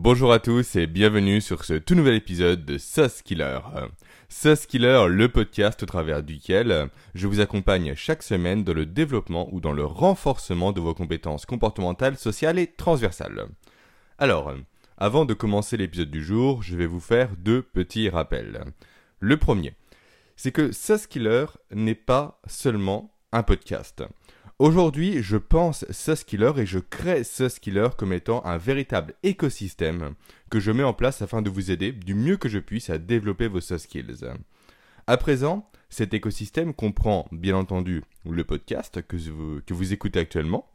Bonjour à tous et bienvenue sur ce tout nouvel épisode de Sauce Killer. Sauce Killer, le podcast au travers duquel je vous accompagne chaque semaine dans le développement ou dans le renforcement de vos compétences comportementales, sociales et transversales. Alors, avant de commencer l'épisode du jour, je vais vous faire deux petits rappels. Le premier, c'est que Sauce Killer n'est pas seulement un podcast. Aujourd'hui, je pense Killer et je crée Killer comme étant un véritable écosystème que je mets en place afin de vous aider du mieux que je puisse à développer vos skills. À présent, cet écosystème comprend bien entendu le podcast que vous, que vous écoutez actuellement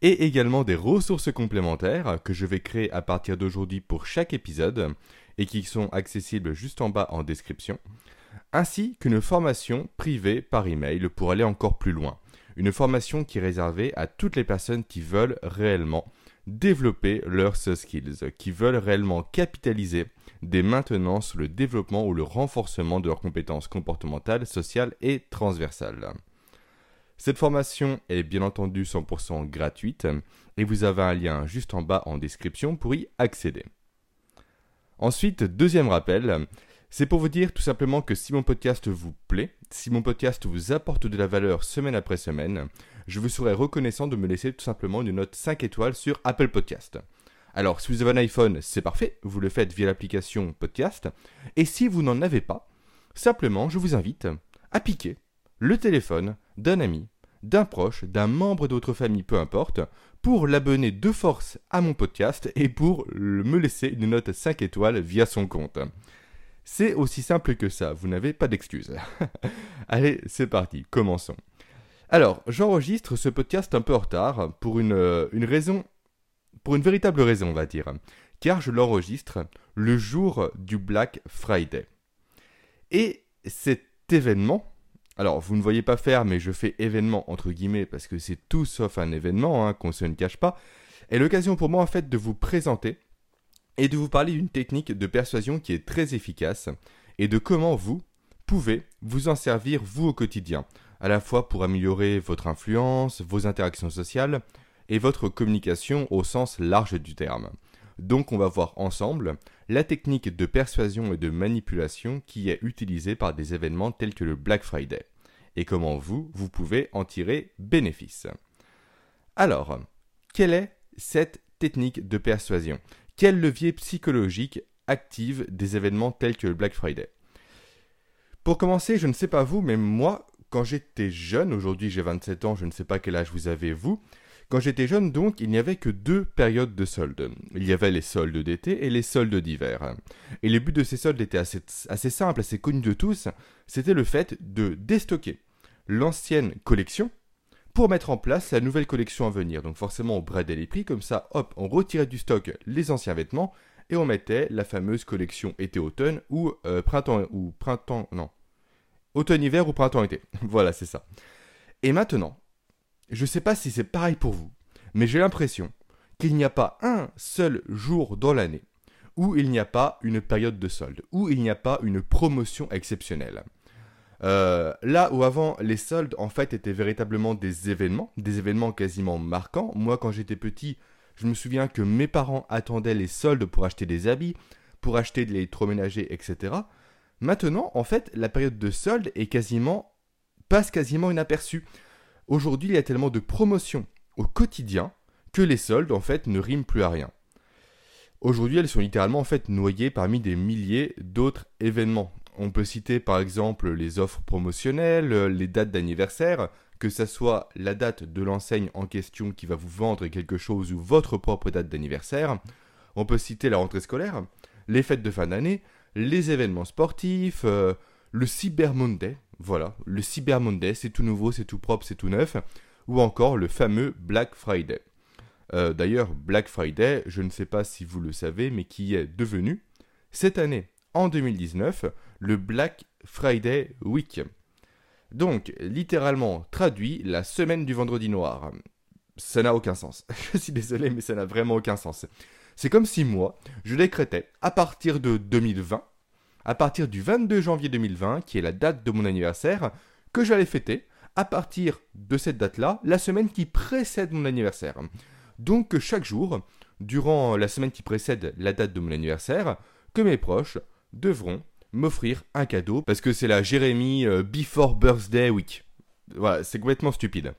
et également des ressources complémentaires que je vais créer à partir d'aujourd'hui pour chaque épisode et qui sont accessibles juste en bas en description, ainsi qu'une formation privée par email pour aller encore plus loin une formation qui est réservée à toutes les personnes qui veulent réellement développer leurs skills, qui veulent réellement capitaliser dès maintenant sur le développement ou le renforcement de leurs compétences comportementales, sociales et transversales. Cette formation est bien entendu 100% gratuite et vous avez un lien juste en bas en description pour y accéder. Ensuite, deuxième rappel, c'est pour vous dire tout simplement que si mon podcast vous plaît, si mon podcast vous apporte de la valeur semaine après semaine, je vous serais reconnaissant de me laisser tout simplement une note 5 étoiles sur Apple Podcast. Alors, si vous avez un iPhone, c'est parfait, vous le faites via l'application Podcast. Et si vous n'en avez pas, simplement, je vous invite à piquer le téléphone d'un ami, d'un proche, d'un membre de votre famille, peu importe, pour l'abonner de force à mon podcast et pour me laisser une note 5 étoiles via son compte. C'est aussi simple que ça, vous n'avez pas d'excuses. Allez, c'est parti, commençons. Alors, j'enregistre ce podcast un peu en retard pour une, euh, une raison, pour une véritable raison, on va dire, car je l'enregistre le jour du Black Friday. Et cet événement, alors vous ne voyez pas faire, mais je fais événement entre guillemets parce que c'est tout sauf un événement, hein, qu'on se ne cache pas, est l'occasion pour moi en fait de vous présenter et de vous parler d'une technique de persuasion qui est très efficace et de comment vous pouvez vous en servir vous au quotidien, à la fois pour améliorer votre influence, vos interactions sociales et votre communication au sens large du terme. Donc on va voir ensemble la technique de persuasion et de manipulation qui est utilisée par des événements tels que le Black Friday et comment vous, vous pouvez en tirer bénéfice. Alors, quelle est cette technique de persuasion? Quel levier psychologique active des événements tels que le Black Friday? Pour commencer, je ne sais pas vous, mais moi, quand j'étais jeune, aujourd'hui j'ai 27 ans, je ne sais pas quel âge vous avez vous, quand j'étais jeune donc, il n'y avait que deux périodes de soldes. Il y avait les soldes d'été et les soldes d'hiver. Et le but de ces soldes était assez, assez simple, assez connu de tous, c'était le fait de déstocker l'ancienne collection pour mettre en place la nouvelle collection à venir. Donc forcément, on bradait les prix, comme ça, hop, on retirait du stock les anciens vêtements et on mettait la fameuse collection été-automne ou euh, printemps ou printemps non automne-hiver ou printemps-été. voilà, c'est ça. Et maintenant, je ne sais pas si c'est pareil pour vous, mais j'ai l'impression qu'il n'y a pas un seul jour dans l'année où il n'y a pas une période de solde, où il n'y a pas une promotion exceptionnelle. Euh, là où avant les soldes en fait étaient véritablement des événements, des événements quasiment marquants. Moi quand j'étais petit, je me souviens que mes parents attendaient les soldes pour acheter des habits, pour acheter de l'électroménager, etc. Maintenant, en fait, la période de solde est quasiment passe quasiment inaperçue. Aujourd'hui, il y a tellement de promotions au quotidien que les soldes en fait ne riment plus à rien. Aujourd'hui, elles sont littéralement en fait noyées parmi des milliers d'autres événements. On peut citer par exemple les offres promotionnelles, les dates d'anniversaire, que ce soit la date de l'enseigne en question qui va vous vendre quelque chose ou votre propre date d'anniversaire. On peut citer la rentrée scolaire, les fêtes de fin d'année, les événements sportifs, euh, le Cyber Monday, voilà, le Cyber Monday, c'est tout nouveau, c'est tout propre, c'est tout neuf, ou encore le fameux Black Friday. Euh, d'ailleurs, Black Friday, je ne sais pas si vous le savez, mais qui est devenu, cette année, en 2019, le Black Friday Week. Donc, littéralement traduit, la semaine du vendredi noir. Ça n'a aucun sens. je suis désolé, mais ça n'a vraiment aucun sens. C'est comme si moi, je décrétais, à partir de 2020, à partir du 22 janvier 2020, qui est la date de mon anniversaire, que j'allais fêter, à partir de cette date-là, la semaine qui précède mon anniversaire. Donc chaque jour, durant la semaine qui précède la date de mon anniversaire, que mes proches devront m'offrir un cadeau parce que c'est la Jérémy euh, Before Birthday Week. Voilà, c'est complètement stupide.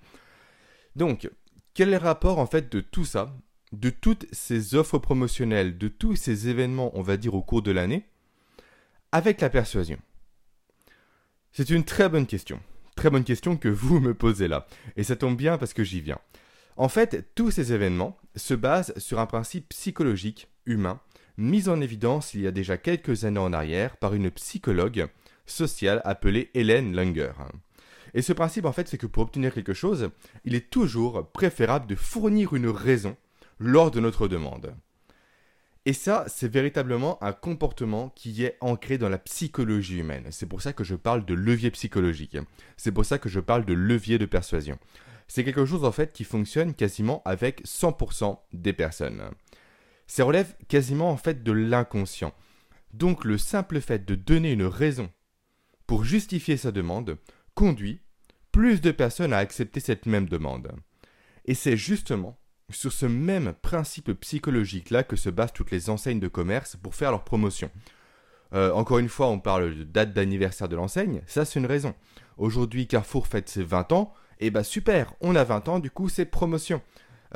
Donc, quel est le rapport en fait de tout ça, de toutes ces offres promotionnelles, de tous ces événements, on va dire, au cours de l'année, avec la persuasion? C'est une très bonne question. Très bonne question que vous me posez là. Et ça tombe bien parce que j'y viens. En fait, tous ces événements se basent sur un principe psychologique, humain, mis en évidence il y a déjà quelques années en arrière par une psychologue sociale appelée Hélène Langer. Et ce principe, en fait, c'est que pour obtenir quelque chose, il est toujours préférable de fournir une raison lors de notre demande. Et ça, c'est véritablement un comportement qui est ancré dans la psychologie humaine. C'est pour ça que je parle de levier psychologique. C'est pour ça que je parle de levier de persuasion. C'est quelque chose en fait qui fonctionne quasiment avec 100% des personnes. Ça relève quasiment en fait de l'inconscient. Donc le simple fait de donner une raison pour justifier sa demande conduit plus de personnes à accepter cette même demande. Et c'est justement sur ce même principe psychologique-là que se basent toutes les enseignes de commerce pour faire leur promotion. Euh, encore une fois, on parle de date d'anniversaire de l'enseigne, ça c'est une raison. Aujourd'hui, Carrefour fête ses 20 ans, et eh bah super, on a 20 ans, du coup c'est promotion.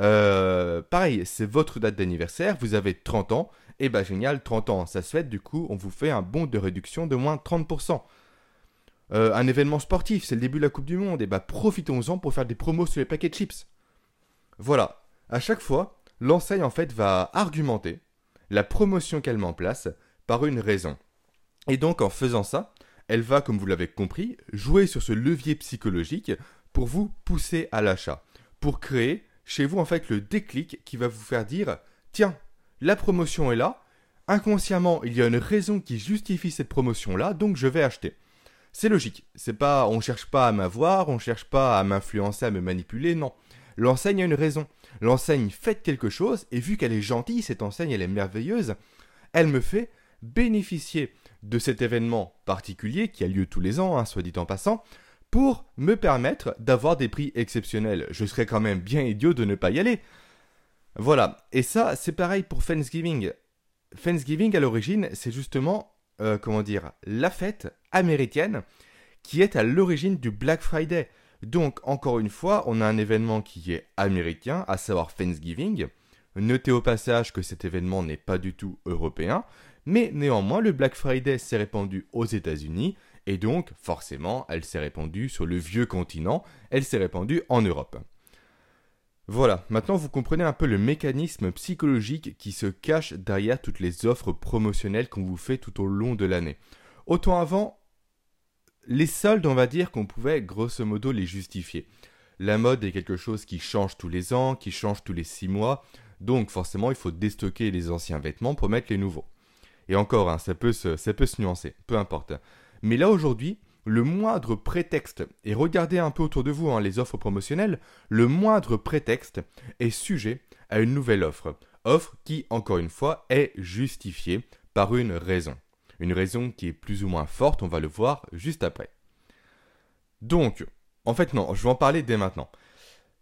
Euh, pareil, c'est votre date d'anniversaire, vous avez 30 ans, et eh bah génial, 30 ans, ça se fait, du coup on vous fait un bon de réduction de moins 30%. Euh, un événement sportif, c'est le début de la Coupe du Monde, et eh bah profitons-en pour faire des promos sur les paquets de chips. Voilà, à chaque fois, l'enseigne en fait va argumenter la promotion qu'elle met en place par une raison. Et donc en faisant ça, elle va, comme vous l'avez compris, jouer sur ce levier psychologique pour vous pousser à l'achat, pour créer chez vous en fait le déclic qui va vous faire dire tiens, la promotion est là, inconsciemment il y a une raison qui justifie cette promotion là, donc je vais acheter. C'est logique, c'est pas on cherche pas à m'avoir, on cherche pas à m'influencer, à me manipuler, non. L'enseigne a une raison. L'enseigne fait quelque chose, et vu qu'elle est gentille, cette enseigne, elle est merveilleuse, elle me fait bénéficier de cet événement particulier qui a lieu tous les ans, hein, soit dit en passant, pour me permettre d'avoir des prix exceptionnels. Je serais quand même bien idiot de ne pas y aller. Voilà, et ça, c'est pareil pour Thanksgiving. Thanksgiving, à l'origine, c'est justement, euh, comment dire, la fête américaine qui est à l'origine du Black Friday. Donc, encore une fois, on a un événement qui est américain, à savoir Thanksgiving. Notez au passage que cet événement n'est pas du tout européen, mais néanmoins, le Black Friday s'est répandu aux États-Unis, et donc, forcément, elle s'est répandue sur le vieux continent, elle s'est répandue en Europe. Voilà, maintenant vous comprenez un peu le mécanisme psychologique qui se cache derrière toutes les offres promotionnelles qu'on vous fait tout au long de l'année. Autant avant, les soldes, on va dire qu'on pouvait grosso modo les justifier. La mode est quelque chose qui change tous les ans, qui change tous les six mois, donc forcément il faut déstocker les anciens vêtements pour mettre les nouveaux. Et encore, hein, ça, peut se, ça peut se nuancer, peu importe. Mais là aujourd'hui, le moindre prétexte, et regardez un peu autour de vous hein, les offres promotionnelles, le moindre prétexte est sujet à une nouvelle offre. Offre qui, encore une fois, est justifiée par une raison. Une raison qui est plus ou moins forte, on va le voir juste après. Donc, en fait non, je vais en parler dès maintenant.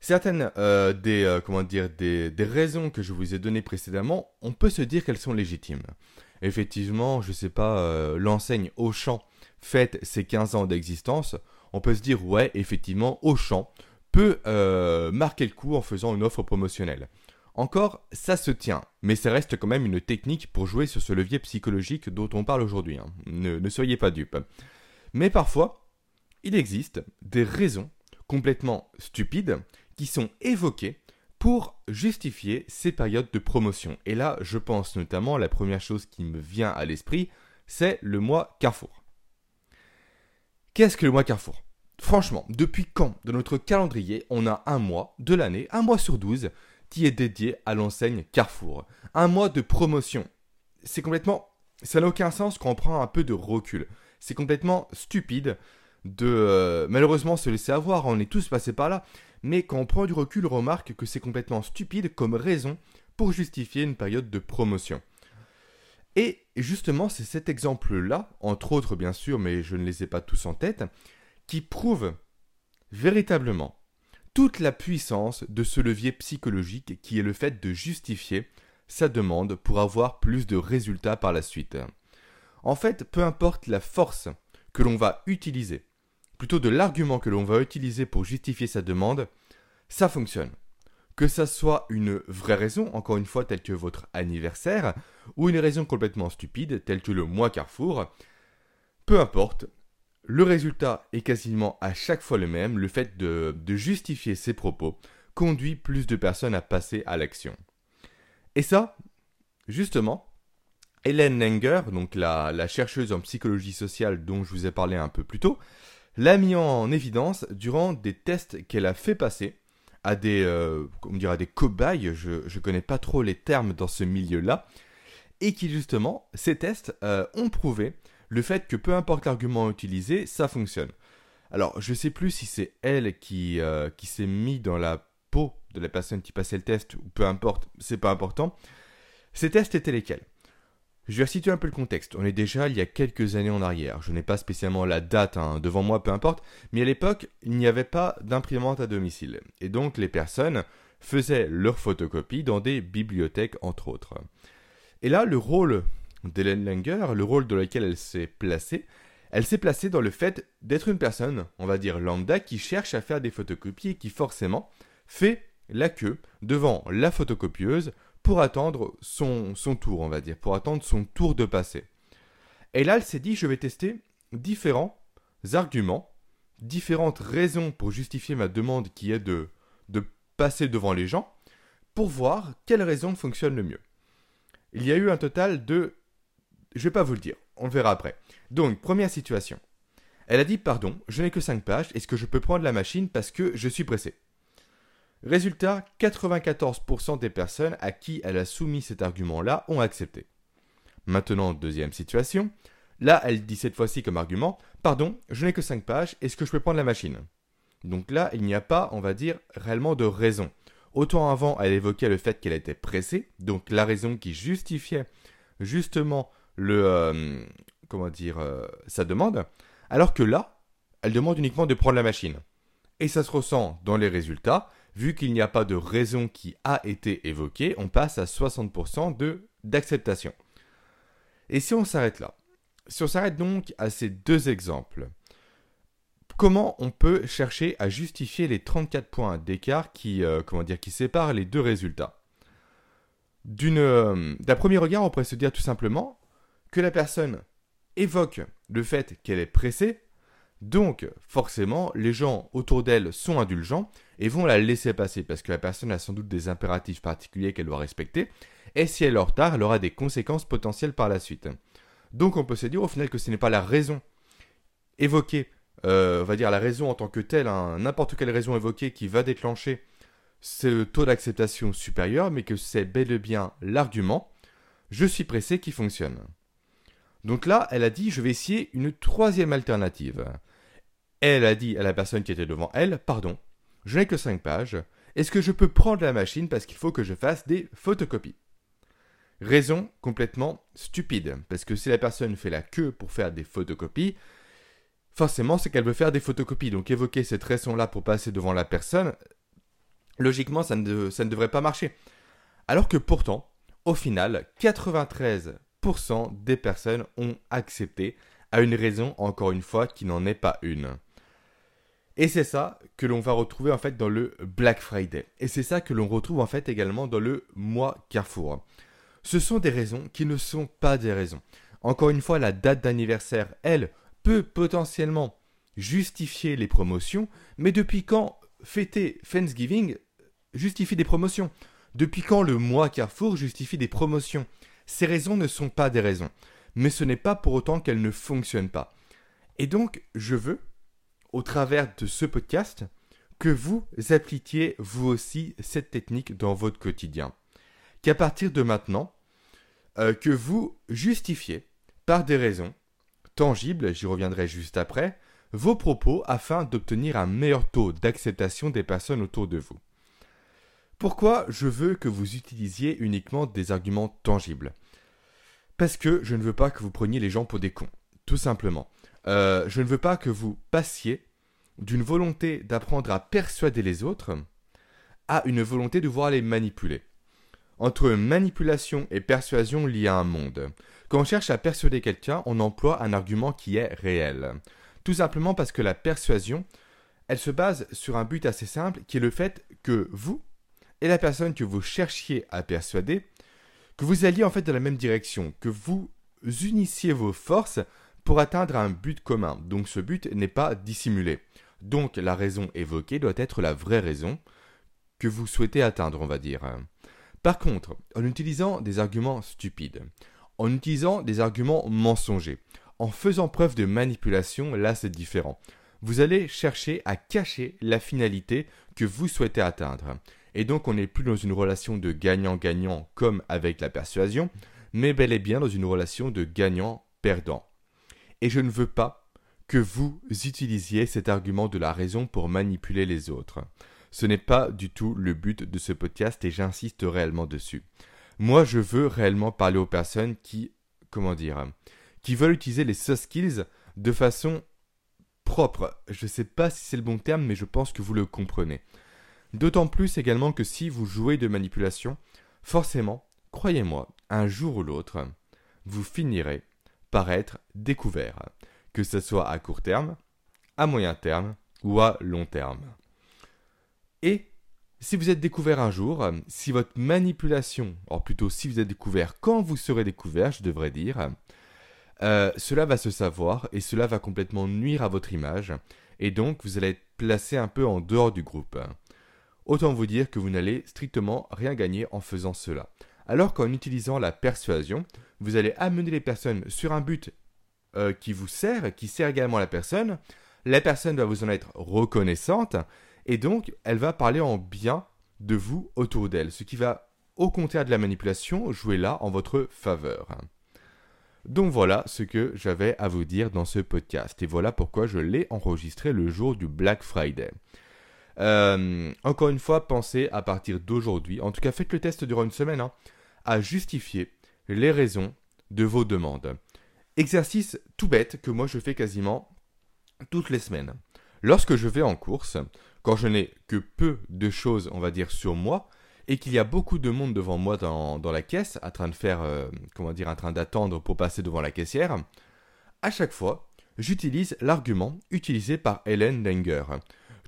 Certaines euh, des, euh, comment dire, des, raisons que je vous ai données précédemment, on peut se dire qu'elles sont légitimes. Effectivement, je ne sais pas, euh, l'enseigne Auchan fête ses 15 ans d'existence, on peut se dire ouais, effectivement, Auchan peut marquer le coup en faisant une offre promotionnelle. Encore, ça se tient, mais ça reste quand même une technique pour jouer sur ce levier psychologique dont on parle aujourd'hui. Hein. Ne, soyez pas dupes. Mais parfois, il existe des raisons complètement stupides qui sont évoquées pour justifier ces périodes de promotion. Et là, je pense notamment, la première chose qui me vient à l'esprit, c'est le mois Carrefour. Qu'est-ce que le mois Carrefour? Franchement, depuis quand dans notre calendrier on a un mois de l'année, un mois sur douze, qui est dédié à l'enseigne Carrefour? Un mois de promotion. C'est complètement... Ça n'a aucun sens quand on prend un peu de recul. C'est complètement stupide de euh, malheureusement se laisser avoir, on est tous passés par là, mais quand on prend du recul, on remarque que c'est complètement stupide comme raison pour justifier une période de promotion. Et justement, c'est cet exemple-là, entre autres bien sûr, mais je ne les ai pas tous en tête, qui prouve véritablement toute la puissance de ce levier psychologique qui est le fait de justifier sa demande pour avoir plus de résultats par la suite. En fait, peu importe la force que l'on va utiliser, plutôt de l'argument que l'on va utiliser pour justifier sa demande, ça fonctionne. Que ça soit une vraie raison, encore une fois, telle que votre anniversaire, ou une raison complètement stupide, telle que le mois Carrefour, peu importe, le résultat est quasiment à chaque fois le même, le fait de, justifier ses propos conduit plus de personnes à passer à l'action. Et ça, justement, Hélène Langer, donc la, la, chercheuse en psychologie sociale dont je vous ai parlé un peu plus tôt, l'a mis en évidence durant des tests qu'elle a fait passer à des, euh, cobayes, je ne connais pas trop les termes dans ce milieu-là, et qui justement, ces tests euh, ont prouvé le fait que peu importe l'argument utilisé, ça fonctionne. Alors, je sais plus si c'est elle qui, euh, qui s'est mis dans la peau de la personne qui passait le test, ou peu importe, c'est pas important. Ces tests étaient lesquels? Je vais situer un peu le contexte. On est déjà il y a quelques années en arrière. Je n'ai pas spécialement la date hein, devant moi, peu importe. Mais à l'époque, il n'y avait pas d'imprimante à domicile. Et donc les personnes faisaient leurs photocopies dans des bibliothèques, entre autres. Et là, le rôle d'Hélène Langer, le rôle dans lequel elle s'est placée, elle s'est placée dans le fait d'être une personne, on va dire lambda, qui cherche à faire des photocopies et qui forcément fait la queue devant la photocopieuse pour attendre son, tour, on va dire, pour attendre son tour de passer. Et là, elle s'est dit, je vais tester différents arguments, différentes raisons pour justifier ma demande qui est de, de passer devant les gens, pour voir quelle raison fonctionne le mieux. Il y a eu un total de... Je vais pas vous le dire, on le verra après. Donc, première situation. Elle a dit, pardon, je n'ai que 5 pages, est-ce que je peux prendre la machine parce que je suis pressé? Résultat, 94% des personnes à qui elle a soumis cet argument-là ont accepté. Maintenant, deuxième situation. Là, elle dit cette fois-ci comme argument Pardon, je n'ai que 5 pages, est-ce que je peux prendre la machine? Donc là, il n'y a pas, on va dire, réellement de raison. Autant avant, elle évoquait le fait qu'elle était pressée, donc la raison qui justifiait justement le. Euh, comment dire. Euh, sa demande, alors que là, elle demande uniquement de prendre la machine. Et ça se ressent dans les résultats, vu qu'il n'y a pas de raison qui a été évoquée, on passe à 60% de d'acceptation. Et si on s'arrête là? Si on s'arrête donc à ces deux exemples, comment on peut chercher à justifier les 34 points d'écart qui, euh, qui séparent les deux résultats? Euh, D'un premier regard, on pourrait se dire tout simplement que la personne évoque le fait qu'elle est pressée, donc forcément les gens autour d'elle sont indulgents et vont la laisser passer parce que la personne a sans doute des impératifs particuliers qu'elle doit respecter, et si elle est en retard, elle aura des conséquences potentielles par la suite. Donc on peut se dire au final que ce n'est pas la raison évoquée, euh, on va dire la raison en tant que telle, hein, n'importe quelle raison évoquée qui va déclencher ce taux d'acceptation supérieur, mais que c'est bel et bien l'argument je suis pressé qui fonctionne. Donc là, elle a dit je vais essayer une troisième alternative. Elle a dit à la personne qui était devant elle, pardon, je n'ai que 5 pages. Est-ce que je peux prendre la machine parce qu'il faut que je fasse des photocopies? Raison complètement stupide, parce que si la personne fait la queue pour faire des photocopies, forcément c'est qu'elle veut faire des photocopies. Donc évoquer cette raison-là pour passer devant la personne, logiquement ça ne, ça ne devrait pas marcher. Alors que pourtant, au final, 93% des personnes ont accepté à une raison, encore une fois, qui n'en est pas une. Et c'est ça que l'on va retrouver en fait dans le Black Friday. Et c'est ça que l'on retrouve en fait également dans le mois Carrefour. Ce sont des raisons qui ne sont pas des raisons. Encore une fois, la date d'anniversaire, elle, peut potentiellement justifier les promotions, mais depuis quand fêter Thanksgiving justifie des promotions? Depuis quand le mois Carrefour justifie des promotions? Ces raisons ne sont pas des raisons, mais ce n'est pas pour autant qu'elles ne fonctionnent pas. Et donc, je veux au travers de ce podcast que vous appliquiez vous aussi cette technique dans votre quotidien. Qu'à partir de maintenant, euh, que vous justifiez par des raisons tangibles, j'y reviendrai juste après, vos propos afin d'obtenir un meilleur taux d'acceptation des personnes autour de vous. Pourquoi je veux que vous utilisiez uniquement des arguments tangibles? Parce que je ne veux pas que vous preniez les gens pour des cons, tout simplement. Euh, je ne veux pas que vous passiez d'une volonté d'apprendre à persuader les autres à une volonté de voir les manipuler. entre manipulation et persuasion, il y a un monde. Quand on cherche à persuader quelqu'un, on emploie un argument qui est réel. Tout simplement parce que la persuasion, elle se base sur un but assez simple, qui est le fait que vous et la personne que vous cherchiez à persuader, que vous alliez en fait dans la même direction, que vous unissiez vos forces pour atteindre un but commun. Donc ce but n'est pas dissimulé. Donc la raison évoquée doit être la vraie raison que vous souhaitez atteindre, on va dire. Par contre, en utilisant des arguments stupides, en utilisant des arguments mensongers, en faisant preuve de manipulation, là c'est différent. Vous allez chercher à cacher la finalité que vous souhaitez atteindre. Et donc on n'est plus dans une relation de gagnant-gagnant comme avec la persuasion, mais bel et bien dans une relation de gagnant-perdant. Et je ne veux pas que vous utilisiez cet argument de la raison pour manipuler les autres. Ce n'est pas du tout le but de ce podcast et j'insiste réellement dessus. Moi, je veux réellement parler aux personnes qui, comment dire, qui veulent utiliser les soft skills de façon propre. Je ne sais pas si c'est le bon terme, mais je pense que vous le comprenez. D'autant plus également que si vous jouez de manipulation, forcément, croyez-moi, un jour ou l'autre, vous finirez par être découvert, que ce soit à court terme, à moyen terme ou à long terme. Et si vous êtes découvert un jour, si votre manipulation, or plutôt si vous êtes découvert quand vous serez découvert, je devrais dire, euh, cela va se savoir et cela va complètement nuire à votre image, et donc vous allez être placé un peu en dehors du groupe. Autant vous dire que vous n'allez strictement rien gagner en faisant cela. Alors qu'en utilisant la persuasion, vous allez amener les personnes sur un but euh, qui vous sert, qui sert également la personne, la personne va vous en être reconnaissante, et donc elle va parler en bien de vous autour d'elle, ce qui va, au contraire de la manipulation, jouer là en votre faveur. Donc voilà ce que j'avais à vous dire dans ce podcast, et voilà pourquoi je l'ai enregistré le jour du Black Friday. Euh, encore une fois, pensez à partir d'aujourd'hui, en tout cas faites le test durant une semaine, hein, à justifier les raisons de vos demandes. Exercice tout bête que moi je fais quasiment toutes les semaines. Lorsque je vais en course, quand je n'ai que peu de choses, on va dire, sur moi, et qu'il y a beaucoup de monde devant moi dans, la caisse, en train de faire, euh, comment dire, en train d'attendre pour passer devant la caissière, à chaque fois, j'utilise l'argument utilisé par Helen Langer.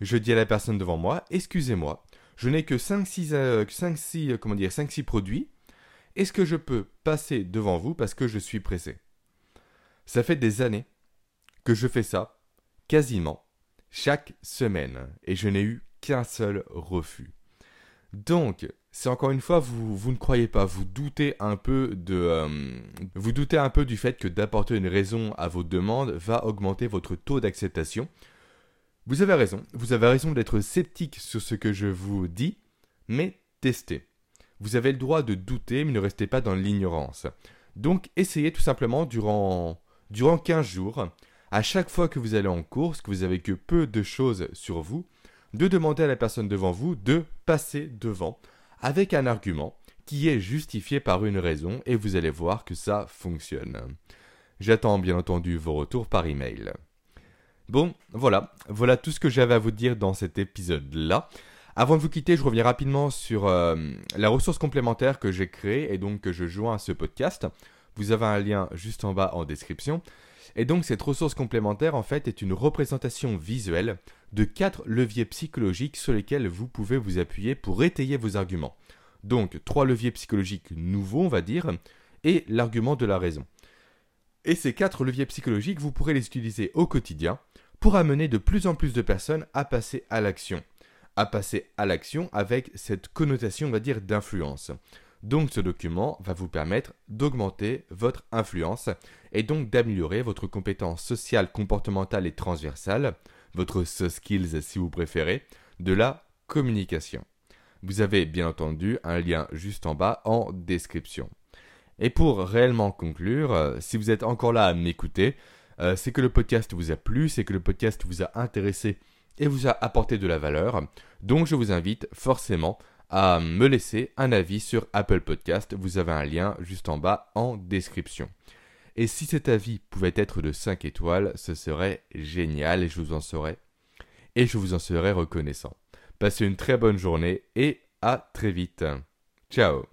Je dis à la personne devant moi, excusez-moi, je n'ai que 5-6 euh, euh, comment dire, 5-6 produits, est-ce que je peux passer devant vous parce que je suis pressé? Ça fait des années que je fais ça, quasiment chaque semaine, et je n'ai eu qu'un seul refus. Donc, c'est encore une fois, vous, ne croyez pas, vous doutez un peu de, euh, vous doutez un peu du fait que d'apporter une raison à vos demandes va augmenter votre taux d'acceptation. Vous avez raison, vous avez raison d'être sceptique sur ce que je vous dis, mais testez. Vous avez le droit de douter, mais ne restez pas dans l'ignorance. Donc, essayez tout simplement durant, durant 15 jours à chaque fois que vous allez en course, que vous avez que peu de choses sur vous, de demander à la personne devant vous de passer devant avec un argument qui est justifié par une raison et vous allez voir que ça fonctionne. J'attends bien entendu vos retours par email. Bon, voilà, voilà tout ce que j'avais à vous dire dans cet épisode-là. Avant de vous quitter, je reviens rapidement sur euh, la ressource complémentaire que j'ai créée et donc que je joins à ce podcast. Vous avez un lien juste en bas en description. Et donc cette ressource complémentaire en fait est une représentation visuelle de quatre leviers psychologiques sur lesquels vous pouvez vous appuyer pour étayer vos arguments. Donc trois leviers psychologiques nouveaux on va dire et l'argument de la raison. Et ces quatre leviers psychologiques, vous pourrez les utiliser au quotidien pour amener de plus en plus de personnes à passer à l'action. À passer à l'action avec cette connotation, on va dire, d'influence. Donc ce document va vous permettre d'augmenter votre influence et donc d'améliorer votre compétence sociale, comportementale et transversale, votre soft skills si vous préférez, de la communication. Vous avez bien entendu un lien juste en bas en description. Et pour réellement conclure, euh, si vous êtes encore là à m'écouter, euh, c'est que le podcast vous a plu, c'est que le podcast vous a intéressé et vous a apporté de la valeur. Donc je vous invite forcément à me laisser un avis sur Apple Podcast. Vous avez un lien juste en bas en description. Et si cet avis pouvait être de 5 étoiles, ce serait génial et je vous en serais et je vous en serais reconnaissant. Passez une très bonne journée et à très vite. Ciao